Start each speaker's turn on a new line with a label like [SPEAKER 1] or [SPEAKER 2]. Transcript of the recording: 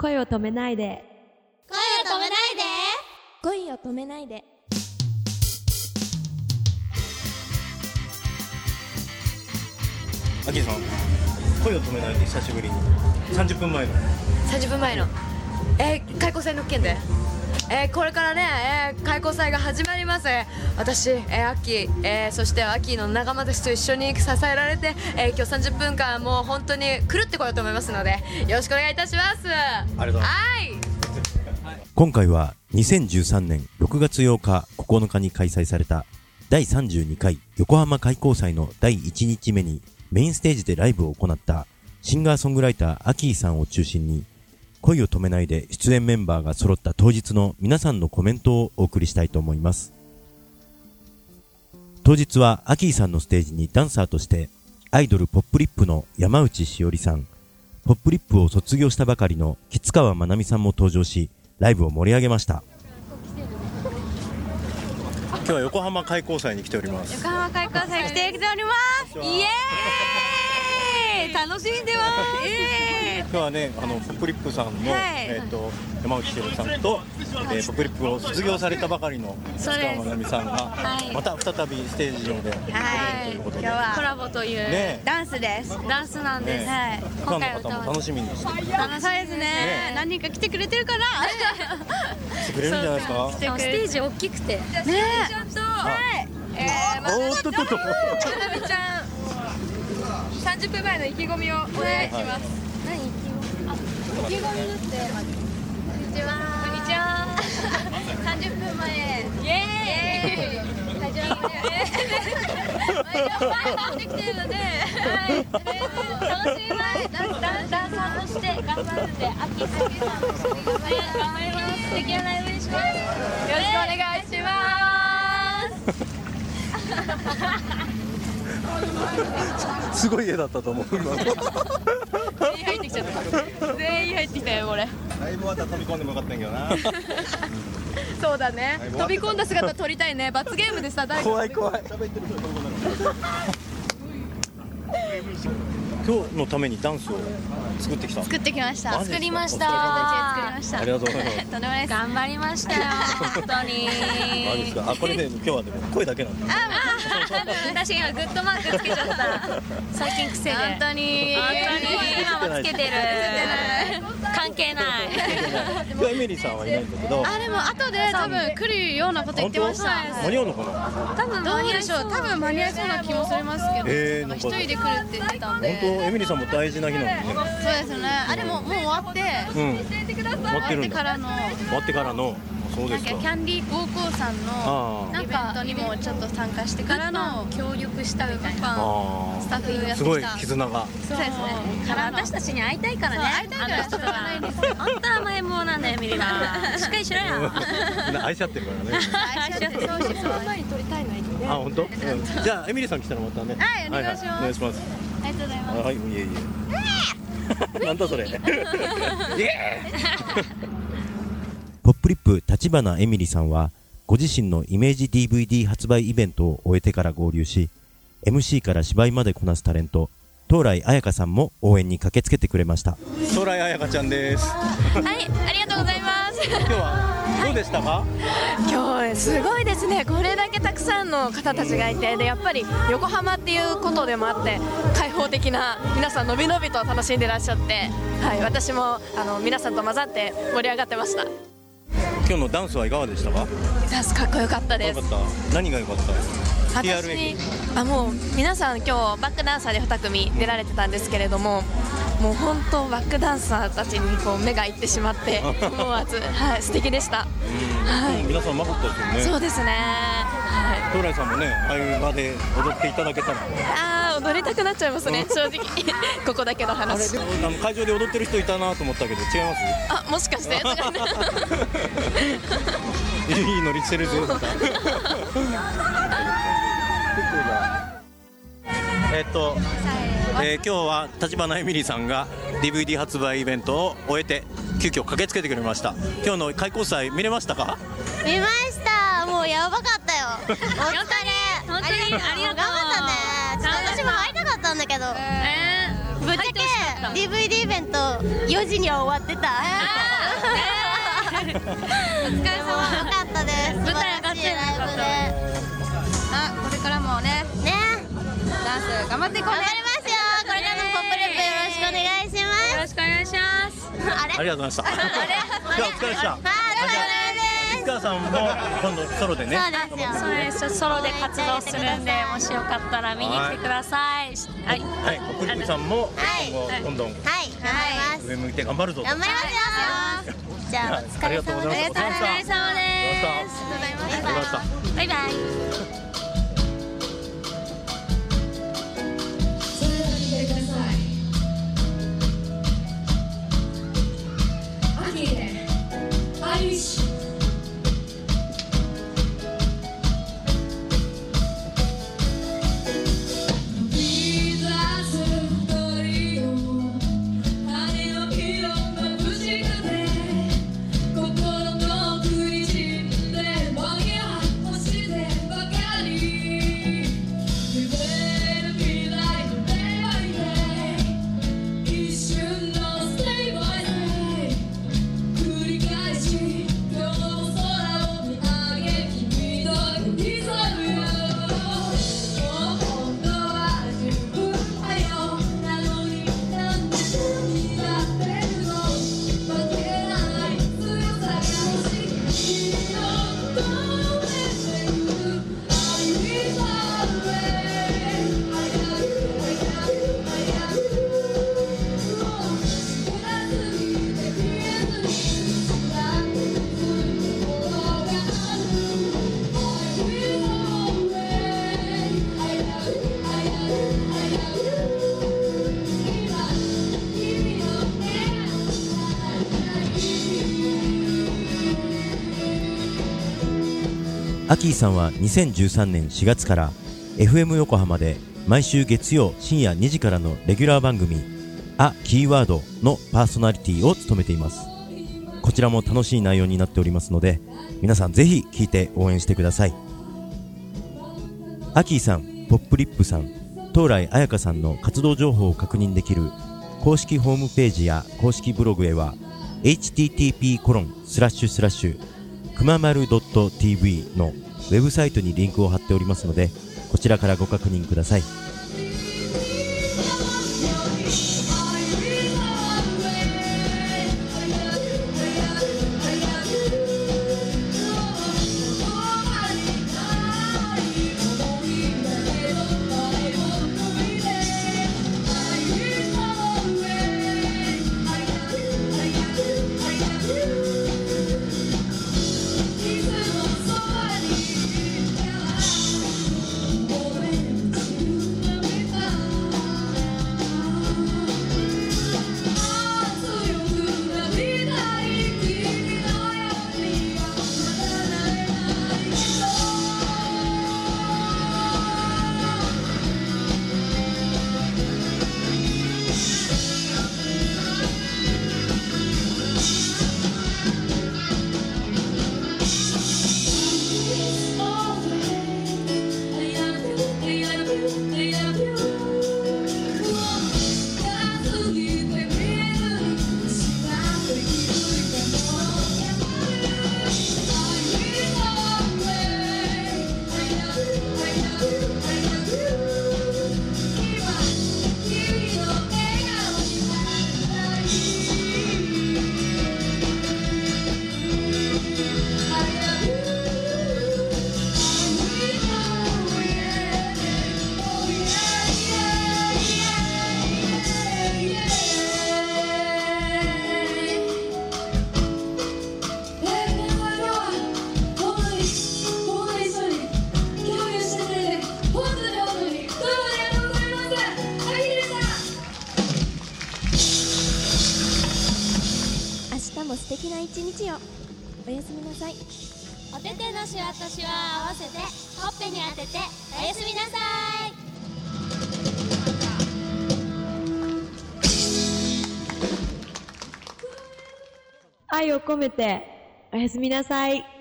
[SPEAKER 1] 声を止めないで。
[SPEAKER 2] 声を止めないで。
[SPEAKER 3] 恋を止めないで。
[SPEAKER 4] アキさん声を止めないで久しぶりに。30分前の。
[SPEAKER 5] 30分前の。えー、開校祭の件でえー、これからね、えー、開校祭が始まります。私、えー、アッキー、えー、そしてアッキーの仲間たちと一緒に支えられて、えー、今日30分間もう本当に狂ってこようと思いますのでよろしくお願いいたします。あ
[SPEAKER 4] りがとうございます。
[SPEAKER 5] はい。
[SPEAKER 6] 今回は2013年6月8日9日に開催された第32回横浜開港祭の第1日目にメインステージでライブを行ったシンガーソングライターアキーさんを中心に恋を止めないで出演メンバーが揃った当日の皆さんのコメントをお送りしたいと思います。当日はアキーさんのステージにダンサーとしてアイドルポップリップの山内しおりさん、ポップリップを卒業したばかりの吉川まなみさんも登場し、ライブを盛り上げました。
[SPEAKER 4] 今日は横浜開港祭に来ております。
[SPEAKER 2] 横浜開港祭来ております。イエーイ。楽しんでます。イエーイ
[SPEAKER 4] 今日はねあのポップリップさんの、
[SPEAKER 2] はい。
[SPEAKER 4] えっ、と山内ひろさんと、えー、ポップリップを卒業されたばかりの
[SPEAKER 2] そうです。
[SPEAKER 4] 塚まなみさんが、
[SPEAKER 2] はい。
[SPEAKER 4] また再びステージ上で
[SPEAKER 2] はい
[SPEAKER 4] ということで、
[SPEAKER 2] 今日はコラボという
[SPEAKER 4] ね。
[SPEAKER 2] ダンスです。ダンスなん
[SPEAKER 4] です。ね。
[SPEAKER 2] はい。
[SPEAKER 4] ファンの方も楽しみにして。来
[SPEAKER 2] 楽しそうですね。
[SPEAKER 4] ね。
[SPEAKER 2] 何人か来てくれてるから
[SPEAKER 4] てくれるんじゃないですか？
[SPEAKER 5] ステージ大きくて。
[SPEAKER 2] ね。ちゃんとはいえーま
[SPEAKER 4] おーっとっとっと。
[SPEAKER 2] なみちゃん30分前の意気込みをお願いします何意気込みあ意気込みだってこんにちは。こんにちは30分前イエーイ会場にねできてるのではい楽しみますダンダンサーとして頑張るんで秋さんと一緒に頑張り頑張ります素敵なライブにしますよろしくお願いします
[SPEAKER 4] すごい絵だったと思う。
[SPEAKER 2] 全員入ってきちゃった。全員入ってきたよこれ。
[SPEAKER 4] だいぶまた飛び込んでもよかったんやけどな。
[SPEAKER 2] そうだね。飛び込んだ姿撮りたいね。罰ゲームでさ
[SPEAKER 4] 怖い怖い 今日のためにダンスを作ってきた。
[SPEAKER 2] 作ってきました。作りました。
[SPEAKER 4] ありがとうございます。
[SPEAKER 5] 頑張りましたよ。本当に。
[SPEAKER 4] マジですか？あこれで今日はでも声だけなんで。
[SPEAKER 5] 確かに今グッドマークつけちゃった。最近癖で。
[SPEAKER 2] 本当に。
[SPEAKER 5] 本当に。今はつけてる関係ない。
[SPEAKER 4] 今日はエミリーさんはいないんだけど。
[SPEAKER 2] あでも後で多分来るようなこと言ってました。
[SPEAKER 4] 間に合うのかな？
[SPEAKER 2] 多分どうでしょう。多分間に合いそうな気もしますけど、一人で来るって言ってたんで。
[SPEAKER 4] 本当？エミリーさんも大事な日なんでね。
[SPEAKER 2] そうですよね。あでももう終わって。
[SPEAKER 4] うん。待ってる
[SPEAKER 2] 終わってからの。
[SPEAKER 4] 終わってからのそうですか。
[SPEAKER 2] なんかキャンディー高校さんの
[SPEAKER 4] あ
[SPEAKER 2] イベントにもちょっと参加してからの協力したみたいな。
[SPEAKER 4] あ
[SPEAKER 2] スタッフやってきた
[SPEAKER 4] すごい絆が。
[SPEAKER 2] そうですね。
[SPEAKER 5] から私たちに会いたいからね。
[SPEAKER 2] 会いたいからしょうがないです。
[SPEAKER 5] 本当甘えん坊なんだよミリナしっかりしろよ。
[SPEAKER 4] 愛し合ってるからね。
[SPEAKER 2] 愛し合ってそうしそう。
[SPEAKER 4] あ本当、うん、じゃあエミリーさん来たらまたね。
[SPEAKER 2] はいお願いします。
[SPEAKER 4] お願いします。
[SPEAKER 2] ありがとうございます。
[SPEAKER 4] あはいいえいえ。なんだそれ。イエ
[SPEAKER 6] ポリップ立花エミリさんは、ご自身のイメージ DVD 発売イベントを終えてから合流し、MC から芝居までこなすタレント、東来彩香さんも応援に駆けつけてくれました。
[SPEAKER 4] ーイ空井彩香ちゃんです。
[SPEAKER 2] はいありがとうございます。
[SPEAKER 4] 今日はどうでしたか、
[SPEAKER 3] 今日すごいですね。これだけたくさんの方たちがいてでやっぱり横浜っていうことでもあって開放的な皆さんのびのびと楽しんでらっしゃって、はい、私もあの皆さんと混ざって盛り上がってました
[SPEAKER 4] 今日のダンスはいかがでしたか？
[SPEAKER 3] ダンスかっこよかったです。
[SPEAKER 4] 何が良かった？
[SPEAKER 3] 私あもう皆さん今日バックダンサーで2組出られてたんですけれどももう本当バックダンサーたちにこう目がいってしまって 思わず、はい、素敵でした、はい。
[SPEAKER 4] 皆さんうまかったですよね。
[SPEAKER 3] そうですね、はい、
[SPEAKER 4] 東来さんもねああいう場で踊っていただけたら。
[SPEAKER 3] あー踊りたくなっちゃいますね。正直。ここだけの話。
[SPEAKER 4] あの会場で踊ってる人いたなと思ったけど違います？
[SPEAKER 3] あもしかして。
[SPEAKER 4] いいノリしてるぞ えっと、えー今日は立花エミリーさんが DVD 発売イベントを終えて急遽駆けつけてくれました。今日の開講祭見れましたか？
[SPEAKER 2] 見ました。もうやばかったよ。お疲れ
[SPEAKER 5] 本当に？ありがとう。
[SPEAKER 2] 頑張ったね。私も会いたかったんだけど。
[SPEAKER 5] えー、
[SPEAKER 1] ぶっちゃけ DVD イベント4時には終わってた。
[SPEAKER 2] お疲れ様。
[SPEAKER 1] よかったです。
[SPEAKER 2] 舞台上がって
[SPEAKER 1] ライブで。
[SPEAKER 2] あこれからもね
[SPEAKER 1] ね
[SPEAKER 2] ダンス頑張っていこうね。
[SPEAKER 1] 頑張りますよ。これからもポップループよろしくお願いします。
[SPEAKER 2] よろしくお願いします。
[SPEAKER 1] あれ？
[SPEAKER 4] ありがとうございました。今日はお疲れでした。
[SPEAKER 1] はいお疲れ
[SPEAKER 4] 石川さんも今度ソロでね。
[SPEAKER 1] 様ですそうですよ。
[SPEAKER 7] そうです。ソロで活動するんでもしよかったら見に来てください。はい。
[SPEAKER 4] はい。ポップループさんも
[SPEAKER 1] はい。
[SPEAKER 4] 今後どんどん
[SPEAKER 1] はい。頑張ります。
[SPEAKER 4] 上向いて頑張るぞと。
[SPEAKER 1] 頑張りますよ。じゃあお疲れ様です
[SPEAKER 4] ありがとうございました。
[SPEAKER 2] お疲れ様です。
[SPEAKER 4] ありがとうございました。
[SPEAKER 7] バイバイ
[SPEAKER 6] アキーさんは2013年4月から FM 横浜で毎週月曜深夜2時からのレギュラー番組「あキーワード」のパーソナリティを務めています。こちらも楽しい内容になっておりますので皆さんぜひ聞いて応援してください。アキーさんポップリップさん東来彩香さんの活動情報を確認できる公式ホームページや公式ブログへは http コロンスラッシュスラッシュくままる .tv のウェブサイトにリンクを貼っておりますのでこちらからご確認ください。
[SPEAKER 8] 敵な一日をおやすみなさい。
[SPEAKER 1] お手手のシワとシワを合わせてほっぺに当てておやすみなさい。
[SPEAKER 8] 愛を込めておやすみなさい